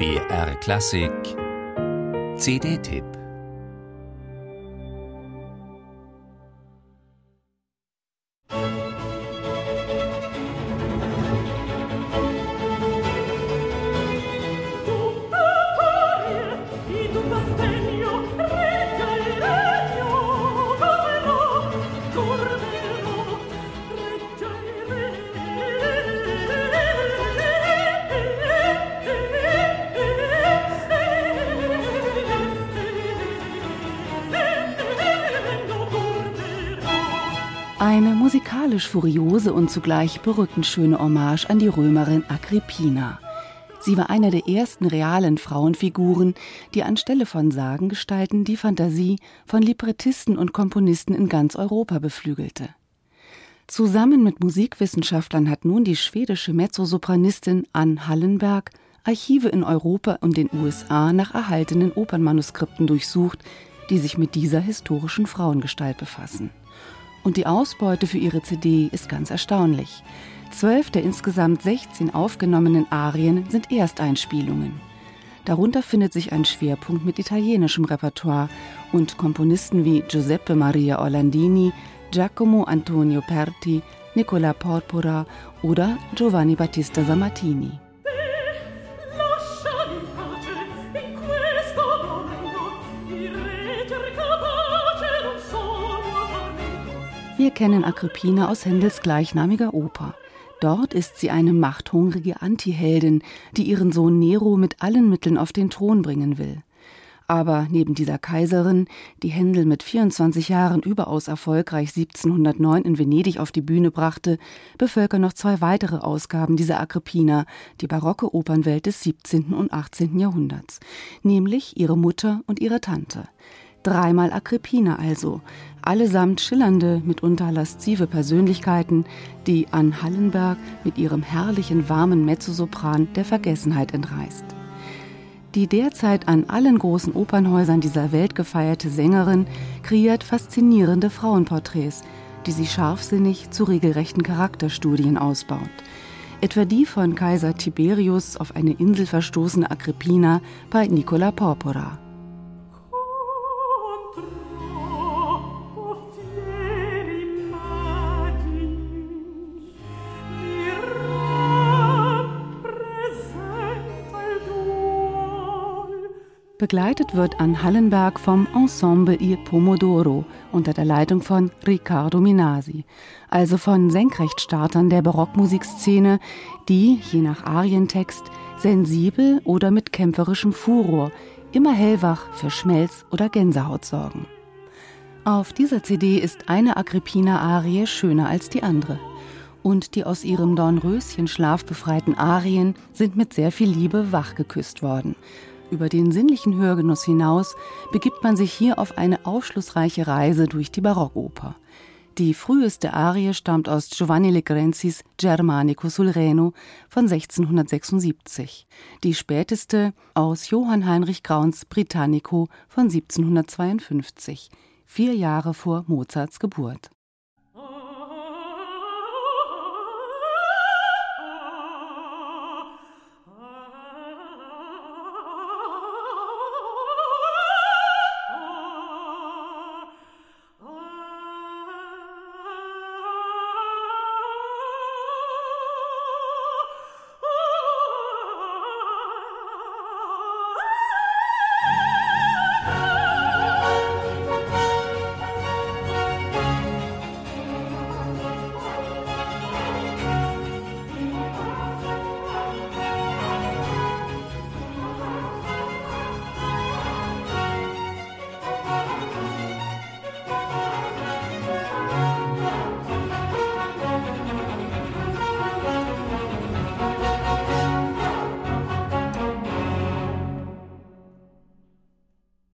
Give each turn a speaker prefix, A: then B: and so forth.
A: BR Klassik. CD-Tipp
B: Eine musikalisch furiose und zugleich berückend schöne Hommage an die Römerin Agrippina. Sie war eine der ersten realen Frauenfiguren, die anstelle von Sagengestalten die Fantasie von Librettisten und Komponisten in ganz Europa beflügelte. Zusammen mit Musikwissenschaftlern hat nun die schwedische Mezzosopranistin Ann Hallenberg Archive in Europa und den USA nach erhaltenen Opernmanuskripten durchsucht, die sich mit dieser historischen Frauengestalt befassen. Und die Ausbeute für ihre CD ist ganz erstaunlich. Zwölf der insgesamt 16 aufgenommenen Arien sind Ersteinspielungen. Darunter findet sich ein Schwerpunkt mit italienischem Repertoire und Komponisten wie Giuseppe Maria Orlandini, Giacomo Antonio Perti, Nicola Porpora oder Giovanni Battista Sammartini. Wir kennen Agrippina aus Händels gleichnamiger Oper. Dort ist sie eine machthungrige Antiheldin, die ihren Sohn Nero mit allen Mitteln auf den Thron bringen will. Aber neben dieser Kaiserin, die Händel mit 24 Jahren überaus erfolgreich 1709 in Venedig auf die Bühne brachte, bevölkern noch zwei weitere Ausgaben dieser Agrippina die barocke Opernwelt des 17. und 18. Jahrhunderts, nämlich ihre Mutter und ihre Tante. Dreimal Agrippina also, allesamt schillernde, mitunter laszive Persönlichkeiten, die Ann Hallenberg mit ihrem herrlichen, warmen Mezzosopran der Vergessenheit entreißt. Die derzeit an allen großen Opernhäusern dieser Welt gefeierte Sängerin kreiert faszinierende Frauenporträts, die sie scharfsinnig zu regelrechten Charakterstudien ausbaut. Etwa die von Kaiser Tiberius auf eine Insel verstoßene Agrippina bei Nicola Porpora. Begleitet wird an Hallenberg vom Ensemble Il Pomodoro unter der Leitung von Riccardo Minasi, also von Senkrechtstartern der Barockmusikszene, die, je nach Arientext, sensibel oder mit kämpferischem Furor, immer hellwach für Schmelz oder Gänsehaut sorgen. Auf dieser CD ist eine Agrippina-Arie schöner als die andere. Und die aus ihrem Dornröschen-Schlaf befreiten Arien sind mit sehr viel Liebe wachgeküsst worden. Über den sinnlichen Hörgenuss hinaus begibt man sich hier auf eine aufschlussreiche Reise durch die Barockoper. Die früheste Arie stammt aus Giovanni Legrenzis Germanico sul Reno von 1676, die späteste aus Johann Heinrich Grauns Britannico von 1752, vier Jahre vor Mozarts Geburt.